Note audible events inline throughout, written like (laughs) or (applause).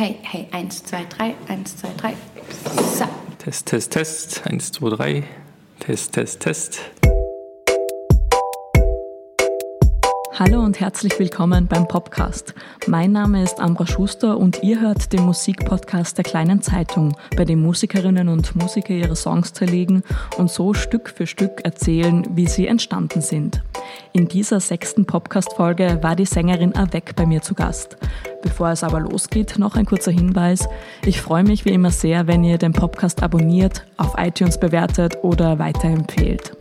Hey, hey, eins, zwei, drei, eins, zwei, drei. So. Test, Test, Test. Eins, zwei, drei. Test, Test, Test. Hallo und herzlich willkommen beim Popcast. Mein Name ist Ambra Schuster und ihr hört den Musikpodcast der kleinen Zeitung, bei dem Musikerinnen und Musiker ihre Songs zerlegen und so Stück für Stück erzählen, wie sie entstanden sind. In dieser sechsten Popcast-Folge war die Sängerin Avec bei mir zu Gast. Bevor es aber losgeht, noch ein kurzer Hinweis. Ich freue mich wie immer sehr, wenn ihr den Podcast abonniert, auf iTunes bewertet oder weiterempfehlt.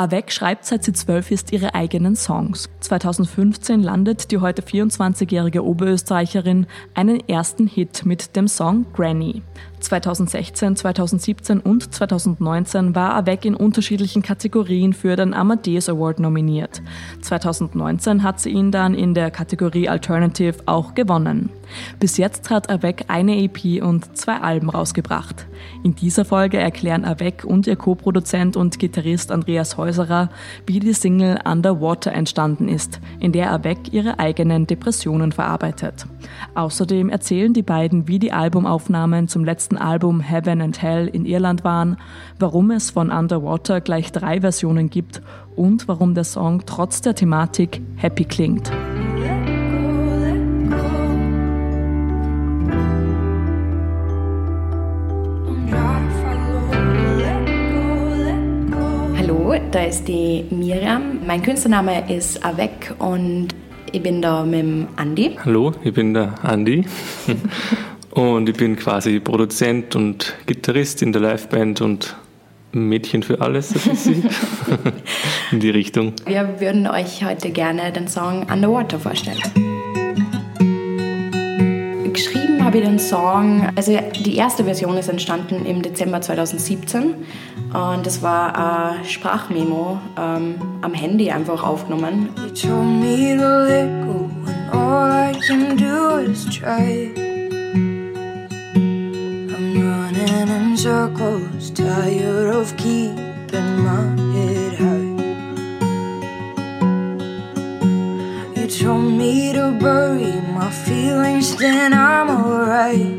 Avec schreibt seit sie zwölf ist ihre eigenen Songs. 2015 landet die heute 24-jährige Oberösterreicherin einen ersten Hit mit dem Song Granny. 2016, 2017 und 2019 war Avec in unterschiedlichen Kategorien für den Amadeus Award nominiert. 2019 hat sie ihn dann in der Kategorie Alternative auch gewonnen. Bis jetzt hat Avec eine EP und zwei Alben rausgebracht. In dieser Folge erklären Avec und ihr Co-Produzent und Gitarrist Andreas Häuserer, wie die Single Underwater entstanden ist, in der Avec ihre eigenen Depressionen verarbeitet. Außerdem erzählen die beiden, wie die Albumaufnahmen zum letzten letzten Album Heaven and Hell in Irland waren, warum es von Underwater gleich drei Versionen gibt und warum der Song trotz der Thematik happy klingt. Da ist die Miriam. Mein Künstlername ist Avec und ich bin da mit dem Andi. Hallo, ich bin der Andi. (laughs) Und ich bin quasi Produzent und Gitarrist in der Liveband und Mädchen für alles, ein bisschen. (laughs) in die Richtung. Wir würden euch heute gerne den Song Underwater vorstellen. Habe ich den Song, also die erste Version ist entstanden im Dezember 2017 und das war ein Sprachmemo ähm, am Handy einfach aufgenommen. Circles, tired of keeping my told me to bury my feelings, then I'm alright.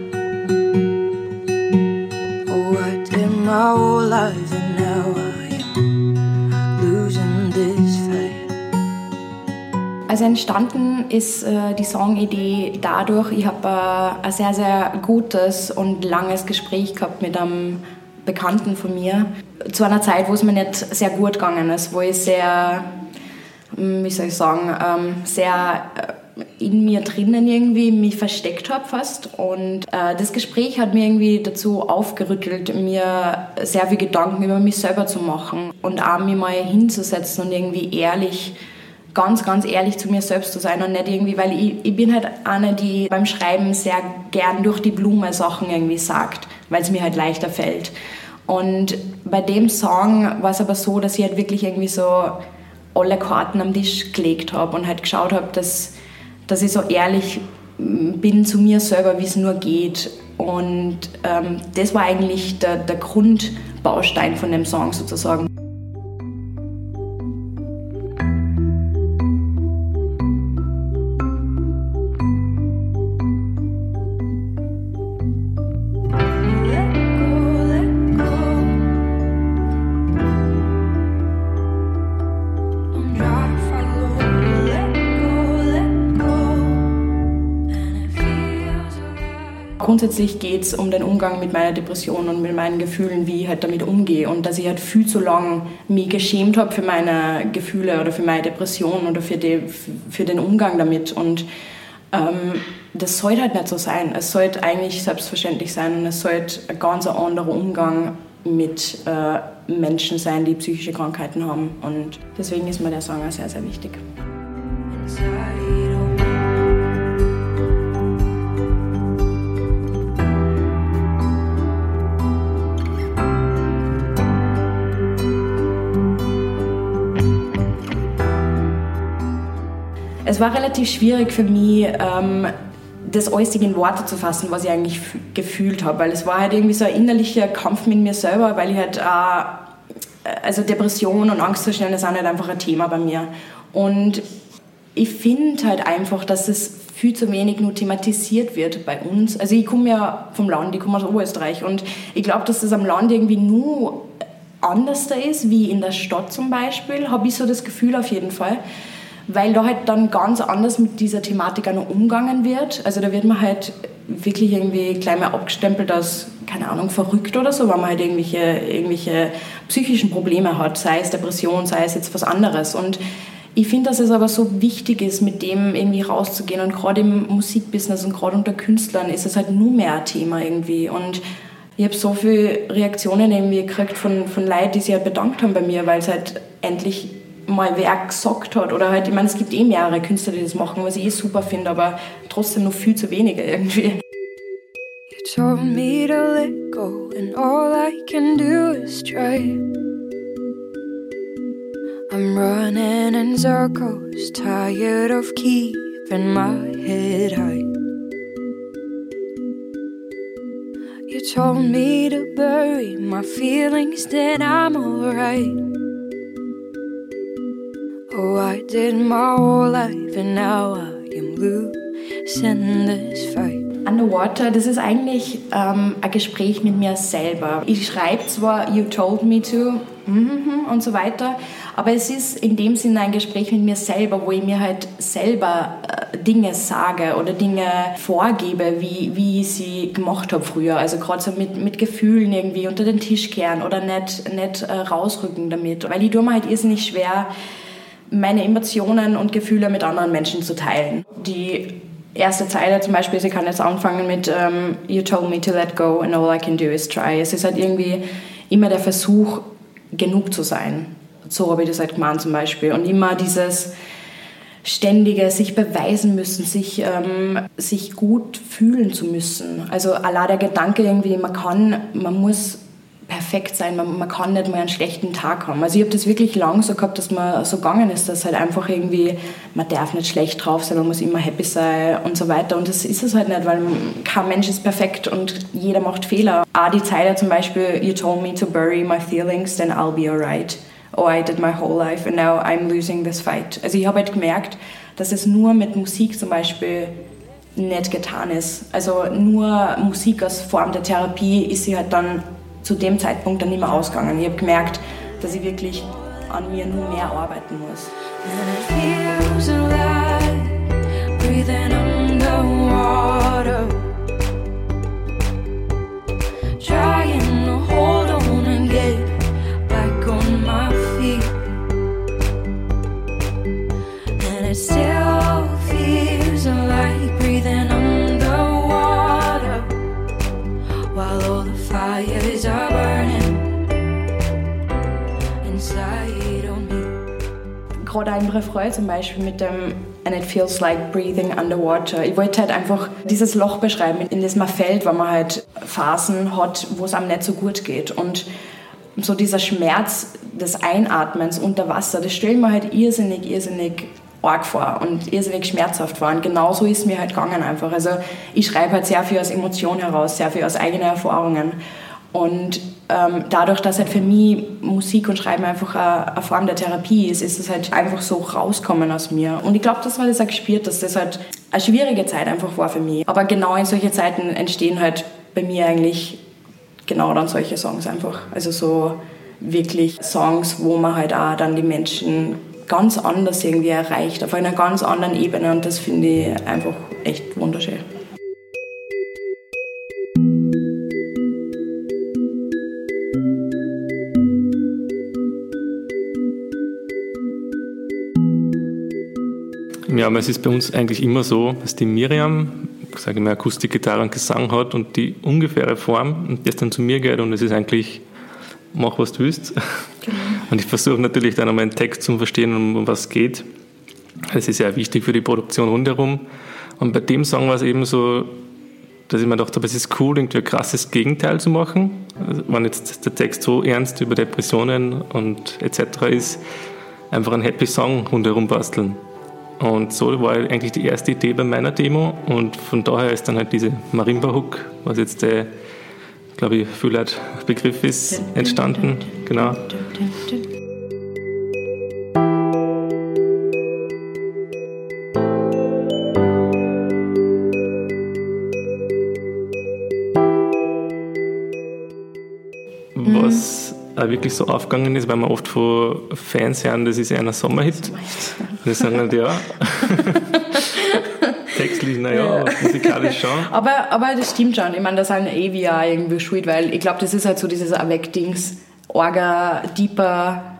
Oh, I did my whole life, and now I am losing this fight. Also entstanden ist äh, die Songidee dadurch, ich habe äh, ein sehr, sehr gutes und langes Gespräch gehabt mit einem Bekannten von mir. Zu einer Zeit, wo es mir nicht sehr gut gegangen ist, wo ich sehr, wie soll ich sagen, ähm, sehr äh, in mir drinnen irgendwie mich versteckt habe fast. Und äh, das Gespräch hat mir irgendwie dazu aufgerüttelt, mir sehr viel Gedanken über mich selber zu machen und auch mich mal hinzusetzen und irgendwie ehrlich ganz, ganz ehrlich zu mir selbst zu sein und nicht irgendwie, weil ich, ich bin halt eine, die beim Schreiben sehr gern durch die Blume Sachen irgendwie sagt, weil es mir halt leichter fällt. Und bei dem Song war es aber so, dass ich halt wirklich irgendwie so alle Karten am Tisch gelegt habe und halt geschaut habe, dass, dass ich so ehrlich bin zu mir selber, wie es nur geht. Und ähm, das war eigentlich der, der Grundbaustein von dem Song sozusagen. Grundsätzlich geht es um den Umgang mit meiner Depression und mit meinen Gefühlen, wie ich halt damit umgehe. Und dass ich halt viel zu lang mich geschämt habe für meine Gefühle oder für meine Depression oder für, die, für den Umgang damit. Und ähm, das sollte halt nicht so sein. Es sollte eigentlich selbstverständlich sein und es sollte ein ganz anderer Umgang mit äh, Menschen sein, die psychische Krankheiten haben. Und deswegen ist mir der Song auch sehr, sehr wichtig. Es war relativ schwierig für mich, ähm, das alles in Worte zu fassen, was ich eigentlich gefühlt habe, weil es war halt irgendwie so ein innerlicher Kampf mit mir selber, weil ich halt äh, also Depression und Angstzustände sind halt einfach ein Thema bei mir. Und ich finde halt einfach, dass es viel zu wenig nur thematisiert wird bei uns. Also ich komme ja vom Land, ich komme aus Oberösterreich und ich glaube, dass das am Land irgendwie nur anders da ist, wie in der Stadt zum Beispiel, habe ich so das Gefühl auf jeden Fall. Weil da halt dann ganz anders mit dieser Thematik auch noch umgangen wird. Also da wird man halt wirklich irgendwie gleich mal abgestempelt als, keine Ahnung, verrückt oder so, weil man halt irgendwelche, irgendwelche psychischen Probleme hat, sei es Depression, sei es jetzt was anderes. Und ich finde, dass es aber so wichtig ist, mit dem irgendwie rauszugehen. Und gerade im Musikbusiness und gerade unter Künstlern ist es halt nur mehr ein Thema irgendwie. Und ich habe so viele Reaktionen irgendwie gekriegt von, von Leuten, die sich halt bedankt haben bei mir, weil es halt endlich mal wer gesagt hat. Oder halt, ich meine, es gibt eh mehrere Künstler, die das machen, was ich eh super finde, aber trotzdem noch viel zu wenige irgendwie. You told me to let go and all I can do is try I'm running in circles, tired of keeping my head high. You told me to bury my feelings, then I'm alright. Did my whole life, and now I am losing this fight. Underwater, das ist eigentlich ähm, ein Gespräch mit mir selber. Ich schreibe zwar You told me to mm und so weiter, aber es ist in dem Sinne ein Gespräch mit mir selber, wo ich mir halt selber äh, Dinge sage oder Dinge vorgebe, wie, wie ich sie gemacht habe früher. Also gerade so mit, mit Gefühlen irgendwie unter den Tisch kehren oder nicht, nicht äh, rausrücken damit. Weil ich tue mir halt irrsinnig schwer, meine Emotionen und Gefühle mit anderen Menschen zu teilen. Die erste Zeile zum Beispiel, sie kann jetzt anfangen mit um, ähm, You told me to let go and all I can do is try. Es ist halt irgendwie immer der Versuch, genug zu sein. So habe ich das halt gemeint zum Beispiel. Und immer dieses ständige sich beweisen müssen, sich, ähm, sich gut fühlen zu müssen. Also allein der Gedanke irgendwie, man kann, man muss perfekt sein, man, man kann nicht mal einen schlechten Tag haben. Also ich habe das wirklich lang so gehabt, dass man so gegangen ist, dass halt einfach irgendwie, man darf nicht schlecht drauf sein, man muss immer happy sein und so weiter. Und das ist es halt nicht, weil kein Mensch ist perfekt und jeder macht Fehler. Auch die Zeile zum Beispiel, you told me to bury my feelings, then I'll be alright oh, I did my whole life and now I'm losing this fight. Also ich habe halt gemerkt, dass es nur mit Musik zum Beispiel nicht getan ist. Also nur Musik als Form der Therapie ist sie halt dann zu dem Zeitpunkt dann nicht mehr ausgegangen. Ich habe gemerkt, dass ich wirklich an mir nur mehr arbeiten muss. breathing underwater. Gerade ein Refrain zum Beispiel mit dem And it feels like breathing underwater. Ich wollte halt einfach dieses Loch beschreiben, in das man fällt, wenn man halt Phasen hat, wo es einem nicht so gut geht. Und so dieser Schmerz des Einatmens unter Wasser, das stelle ich mir halt irrsinnig, irrsinnig arg vor und irrsinnig schmerzhaft vor. Und genauso ist mir halt gegangen einfach. Also ich schreibe halt sehr viel aus Emotionen heraus, sehr viel aus eigenen Erfahrungen. Und ähm, dadurch, dass halt für mich Musik und Schreiben einfach eine, eine Form der Therapie ist, ist es halt einfach so rauskommen aus mir. Und ich glaube, dass man das auch gespürt, dass das halt eine schwierige Zeit einfach war für mich. Aber genau in solche Zeiten entstehen halt bei mir eigentlich genau dann solche Songs einfach. Also so wirklich Songs, wo man halt auch dann die Menschen ganz anders irgendwie erreicht, auf einer ganz anderen Ebene und das finde ich einfach echt wunderschön. Ja, aber es ist bei uns eigentlich immer so, dass die Miriam, sage ich mal, Akustikgitarre und Gesang hat und die ungefähre Form und das dann zu mir geht und es ist eigentlich, mach was du willst. Genau. Und ich versuche natürlich dann einmal einen Text zu verstehen, um was es geht. Das ist ja wichtig für die Produktion rundherum. Und bei dem Song war es eben so, dass ich mir dachte, es ist cool, irgendwie ein krasses Gegenteil zu machen. Also, wenn jetzt der Text so ernst über Depressionen und etc. ist, einfach einen Happy Song rundherum basteln. Und so war eigentlich die erste Idee bei meiner Demo und von daher ist dann halt diese Marimba-Hook, was jetzt der, glaube ich, Füllert Begriff ist, entstanden. Genau. Wirklich so aufgegangen ist, weil man oft von Fans hören, das ist ein Sommerhit. Und die sagen halt, ja. (laughs) Textlich, naja, ja. musikalisch schon. Aber, aber das stimmt schon. Ich meine, da sind eh wir auch irgendwie schuld, weil ich glaube, das ist halt so dieses Avec-Dings, Orga, deeper,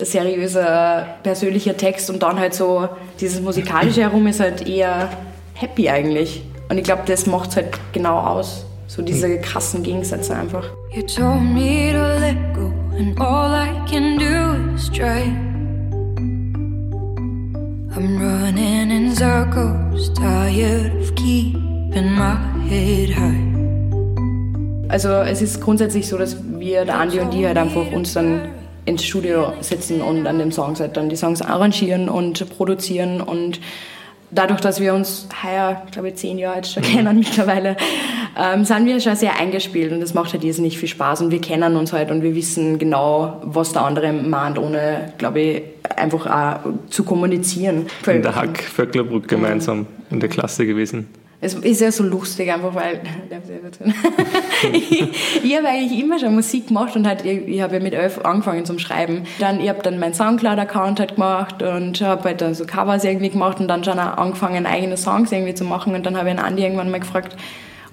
seriöser, persönlicher Text und dann halt so dieses musikalische herum ist halt eher happy eigentlich. Und ich glaube, das macht es halt genau aus. So diese krassen Gegensätze einfach. You told me to let go and all I can do is try. I'm running in circles, tired of keeping my head high. Also es ist grundsätzlich so, dass wir, der Andi und die halt einfach uns dann ins Studio sitzen und an dem Song halt dann die Songs arrangieren und produzieren und dadurch, dass wir uns heuer, glaube ich, zehn Jahre jetzt schon mhm. (laughs) kennen mittlerweile, ähm, sind wir schon sehr eingespielt und das macht halt jetzt nicht viel Spaß und wir kennen uns halt und wir wissen genau, was der andere meint, ohne, glaube ich, einfach auch zu kommunizieren. In der Hack Vöcklerbruck gemeinsam in der Klasse gewesen. Es ist ja so lustig, einfach weil (laughs) (laughs) ich, ich habe eigentlich immer schon Musik gemacht und halt, ich, ich habe ja mit elf angefangen zum Schreiben. Dann, ich habe dann meinen Soundcloud-Account halt gemacht und habe halt dann so Covers irgendwie gemacht und dann schon auch angefangen, eigene Songs irgendwie zu machen. Und dann habe ich einen Andi irgendwann mal gefragt,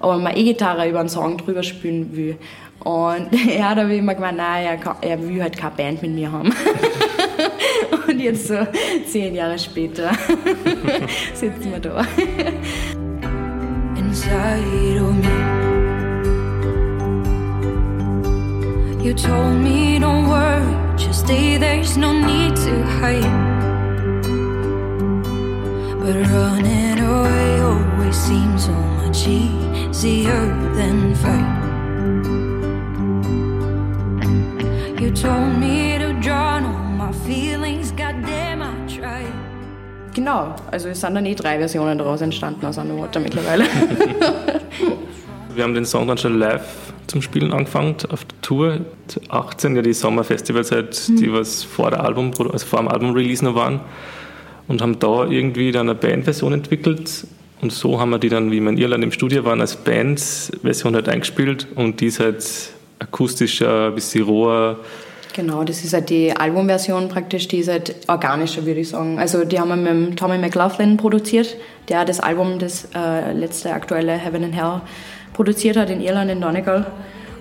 ob er mal E-Gitarre über einen Song drüber spielen will. Und da habe ich immer gemeint, nein, er, er will halt keine Band mit mir haben. (laughs) und jetzt so zehn Jahre später sitzen wir da inside of me. You told me don't worry, just stay, there's no need to hide. But running away always seems so much easier than fight. Genau, also es sind dann eh drei Versionen daraus entstanden aus Underwater mittlerweile. (laughs) Wir haben den Song dann schon live zum Spielen angefangen auf der Tour. 18 ja die Sommerfestivalzeit, mhm. die was vor der Album, also vor dem Album-Release noch waren. Und haben da irgendwie dann eine Bandversion entwickelt. Und so haben wir die dann, wie wir in Irland im Studio waren, als Bandversion halt eingespielt. Und die ist halt akustisch ein bisschen roher, Genau, das ist halt die Albumversion praktisch, die ist halt organischer, würde ich sagen. Also die haben wir mit Tommy McLaughlin produziert, der das Album, das äh, letzte aktuelle Heaven and Hell, produziert hat in Irland, in Donegal.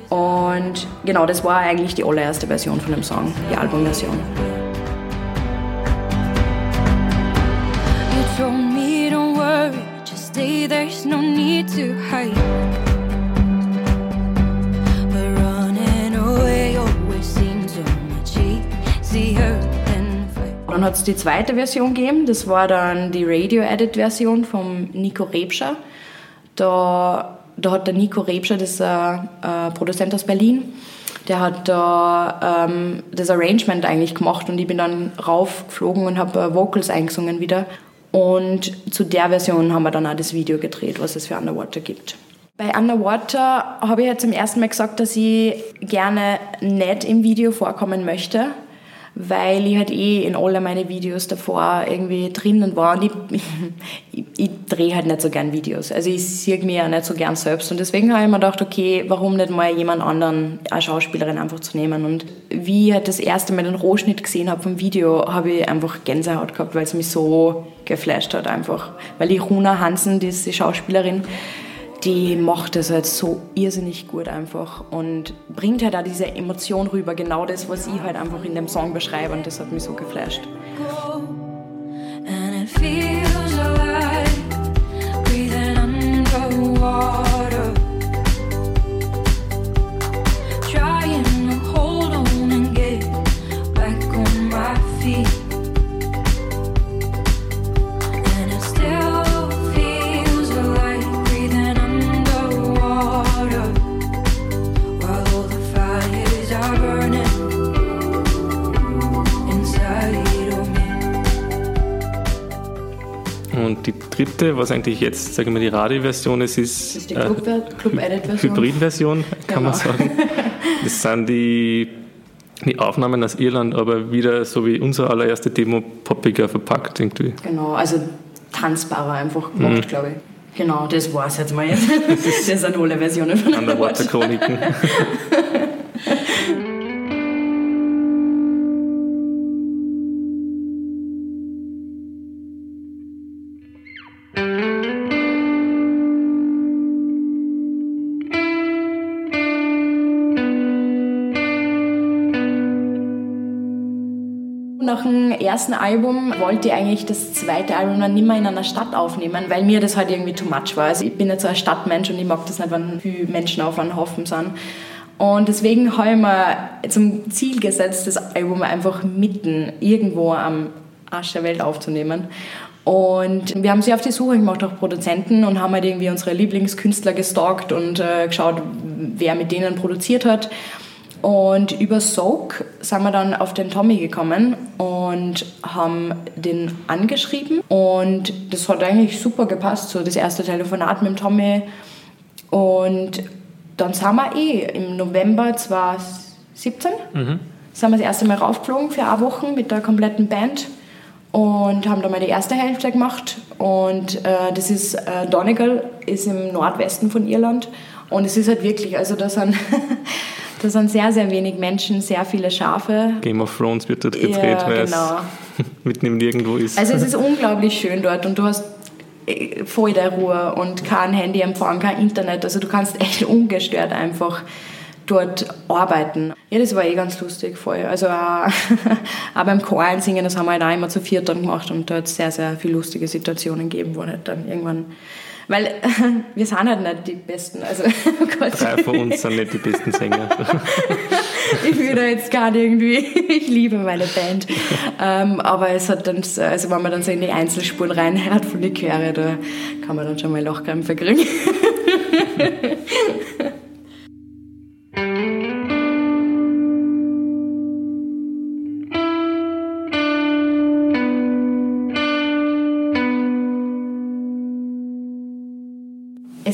Und genau, das war eigentlich die allererste Version von dem Song, die Albumversion. You told me don't worry, just stay, there's no need to hide. Dann hat es die zweite Version gegeben, das war dann die Radio-Edit-Version von Nico Rebscher. Da, da hat der Nico Rebscher, das ist ein, ein Produzent aus Berlin, der hat da ähm, das Arrangement eigentlich gemacht und ich bin dann raufgeflogen und habe Vocals eingesungen wieder. Und zu der Version haben wir dann auch das Video gedreht, was es für Underwater gibt. Bei Underwater habe ich ja zum ersten Mal gesagt, dass ich gerne nicht im Video vorkommen möchte weil ich halt eh in alle meine Videos davor irgendwie drinnen war und ich, (laughs) ich, ich drehe halt nicht so gern Videos. Also ich sehe mich ja nicht so gern selbst und deswegen habe ich mir gedacht, okay, warum nicht mal jemand anderen, eine Schauspielerin einfach zu nehmen und wie ich halt das erste Mal den Rohschnitt gesehen habe vom Video, habe ich einfach Gänsehaut gehabt, weil es mich so geflasht hat einfach. Weil die Runa Hansen, die ist die Schauspielerin, die macht das halt so irrsinnig gut einfach und bringt halt auch diese Emotion rüber, genau das, was ich halt einfach in dem Song beschreibe und das hat mich so geflasht. And it feels alive, breathing underwater. Dritte, was eigentlich jetzt, sagen wir, die Radioversion ist, ist, ist die Club, äh, Club Hybridversion, kann genau. man sagen. Das sind die, die Aufnahmen aus Irland, aber wieder so wie unsere allererste Demo poppiger verpackt irgendwie. Genau, also tanzbarer einfach gemacht, mhm. glaube ich. Genau, das war es jetzt mal jetzt. (laughs) Das sind alle Versionen von Underwater-Chroniken. (laughs) dem ersten Album wollte ich eigentlich das zweite Album dann nicht mehr in einer Stadt aufnehmen, weil mir das halt irgendwie too much war. Also ich bin jetzt so ein Stadtmensch und ich mag das nicht, wenn viele Menschen auf einem Haufen sind. Und deswegen habe ich mir zum Ziel gesetzt, das Album einfach mitten irgendwo am Arsch der Welt aufzunehmen. Und wir haben sie auf die Suche gemacht nach Produzenten und haben halt irgendwie unsere Lieblingskünstler gestalkt und äh, geschaut, wer mit denen produziert hat. Und über Soak sind wir dann auf den Tommy gekommen und haben den angeschrieben. Und das hat eigentlich super gepasst, so das erste Telefonat mit dem Tommy. Und dann sind wir eh im November 2017, mhm. sind wir das erste Mal raufgeflogen für eine Woche mit der kompletten Band und haben da mal die erste Hälfte gemacht. Und äh, das ist, äh, Donegal ist im Nordwesten von Irland. Und es ist halt wirklich, also da sind, (laughs) da sind sehr, sehr wenig Menschen, sehr viele Schafe. Game of Thrones wird dort gedreht, ja, weil genau. es (laughs) mitten im Nirgendwo ist. Also es ist unglaublich schön dort und du hast äh, voll der Ruhe und kein Handyempfang, kein Internet. Also du kannst echt (laughs) ungestört einfach dort arbeiten. Ja, das war eh ganz lustig voll. Also auch, (laughs) auch beim Chor einsingen, das haben wir halt auch immer zu viert dann gemacht und da hat es sehr, sehr viele lustige Situationen gegeben, wo halt dann irgendwann weil (laughs) wir sind halt nicht die Besten. Also, (laughs) oh Drei von uns sind nicht die besten Sänger. ich will da jetzt gar nicht irgendwie, ich liebe meine Band. Ähm, aber es hat dann, also wenn man dann so in die Einzelspuren reinhört von den Chöre, da kann man dann schon mal Lochkrämpfe kriegen.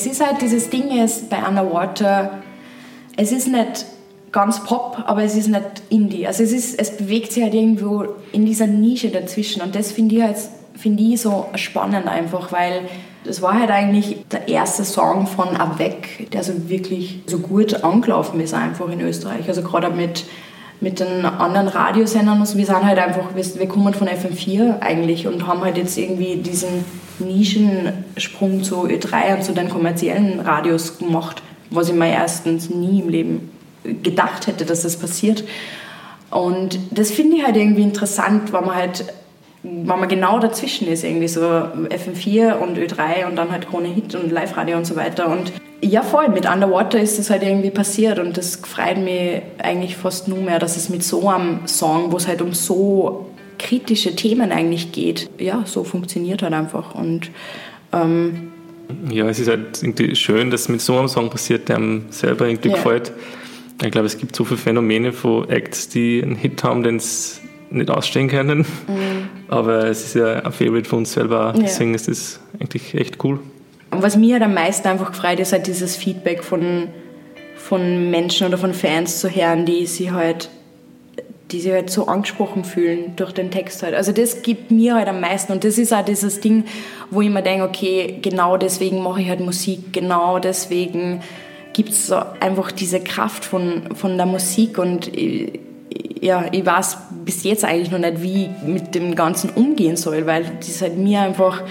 Es ist halt dieses Ding ist bei Underwater, es ist nicht ganz Pop, aber es ist nicht Indie. Also es, ist, es bewegt sich halt irgendwo in dieser Nische dazwischen und das finde ich, halt, find ich so spannend einfach, weil das war halt eigentlich der erste Song von Avec, der so wirklich so gut angelaufen ist einfach in Österreich. Also gerade mit, mit den anderen Radiosendern, also wir sind halt einfach, wir kommen von FM4 eigentlich und haben halt jetzt irgendwie diesen Nischensprung zu Ö3 und zu den kommerziellen Radios gemacht, was ich mir erstens nie im Leben gedacht hätte, dass das passiert. Und das finde ich halt irgendwie interessant, weil man halt, wenn man genau dazwischen ist, irgendwie so FM4 und Ö3 und dann halt Krone Hit und Live-Radio und so weiter. Und ja, voll, mit Underwater ist das halt irgendwie passiert und das freut mich eigentlich fast nur mehr, dass es mit so einem Song, wo es halt um so kritische Themen eigentlich geht. Ja, so funktioniert halt einfach. Und, ähm, ja, es ist halt irgendwie schön, dass mit so einem Song passiert, der einem selber irgendwie ja. gefällt. Ich glaube, es gibt so viele Phänomene von Acts, die einen Hit haben, den es nicht ausstehen können. Mhm. (laughs) Aber es ist ja ein Favorite von uns selber, deswegen ja. ist das eigentlich echt cool. Und was mir halt am meisten einfach gefreut ist, halt dieses Feedback von, von Menschen oder von Fans zu hören, die sie halt die sich halt so angesprochen fühlen durch den Text halt. Also das gibt mir halt am meisten. Und das ist auch dieses Ding, wo ich mir denke, okay, genau deswegen mache ich halt Musik, genau deswegen gibt es einfach diese Kraft von, von der Musik. Und ich, ja, ich weiß bis jetzt eigentlich noch nicht, wie ich mit dem Ganzen umgehen soll, weil das halt mir einfach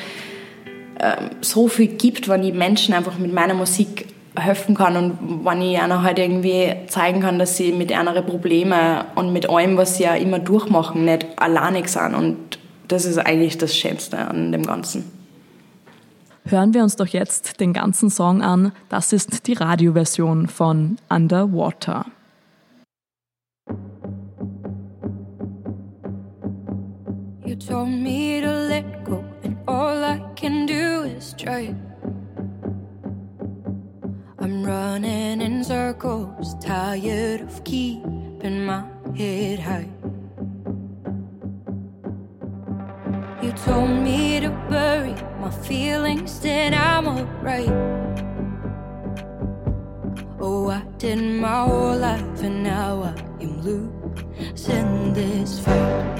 äh, so viel gibt, wenn ich Menschen einfach mit meiner Musik helfen kann und wenn ich einer halt irgendwie zeigen kann, dass sie mit anderen Problemen und mit allem, was sie ja immer durchmachen, nicht alleinig sind und das ist eigentlich das Schönste an dem Ganzen. Hören wir uns doch jetzt den ganzen Song an. Das ist die Radioversion von Underwater. You told me to let go and all I can do is try I'm running in circles, tired of keeping my head high. You told me to bury my feelings, then I'm alright. Oh, I did my whole life, and now I am losing this fight.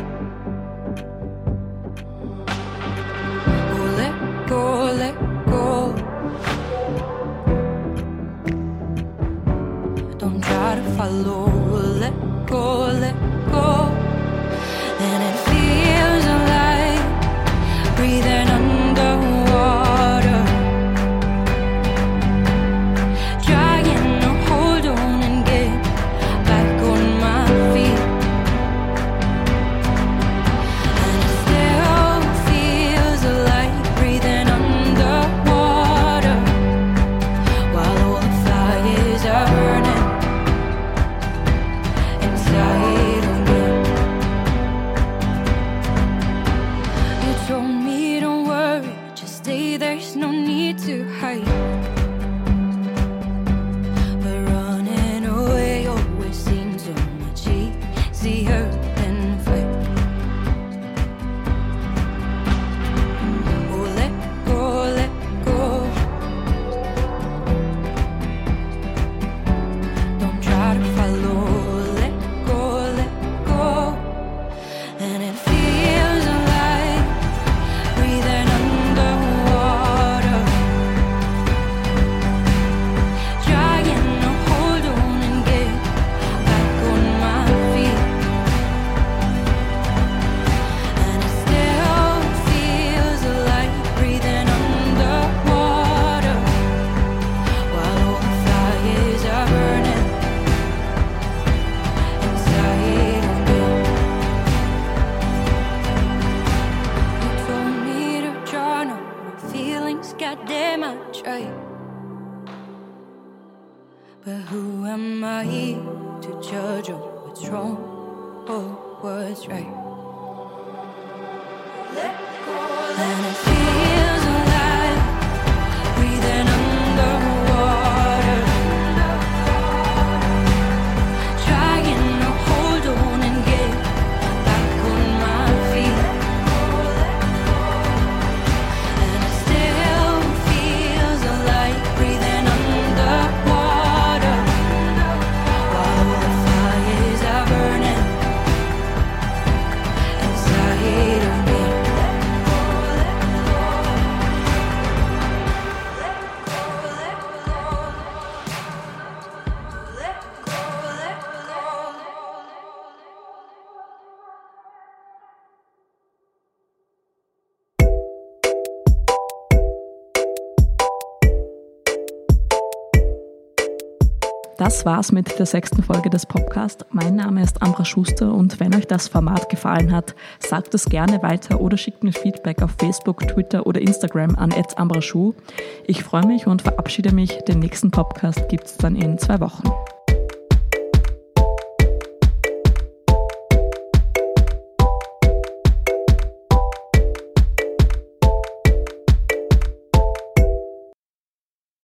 not to judge on what's wrong or what's right. Let go, let it be. Das war's mit der sechsten Folge des Podcasts. Mein Name ist Ambra Schuster und wenn euch das Format gefallen hat, sagt es gerne weiter oder schickt mir Feedback auf Facebook, Twitter oder Instagram an ambraschuh. Ich freue mich und verabschiede mich. Den nächsten Podcast gibt's dann in zwei Wochen.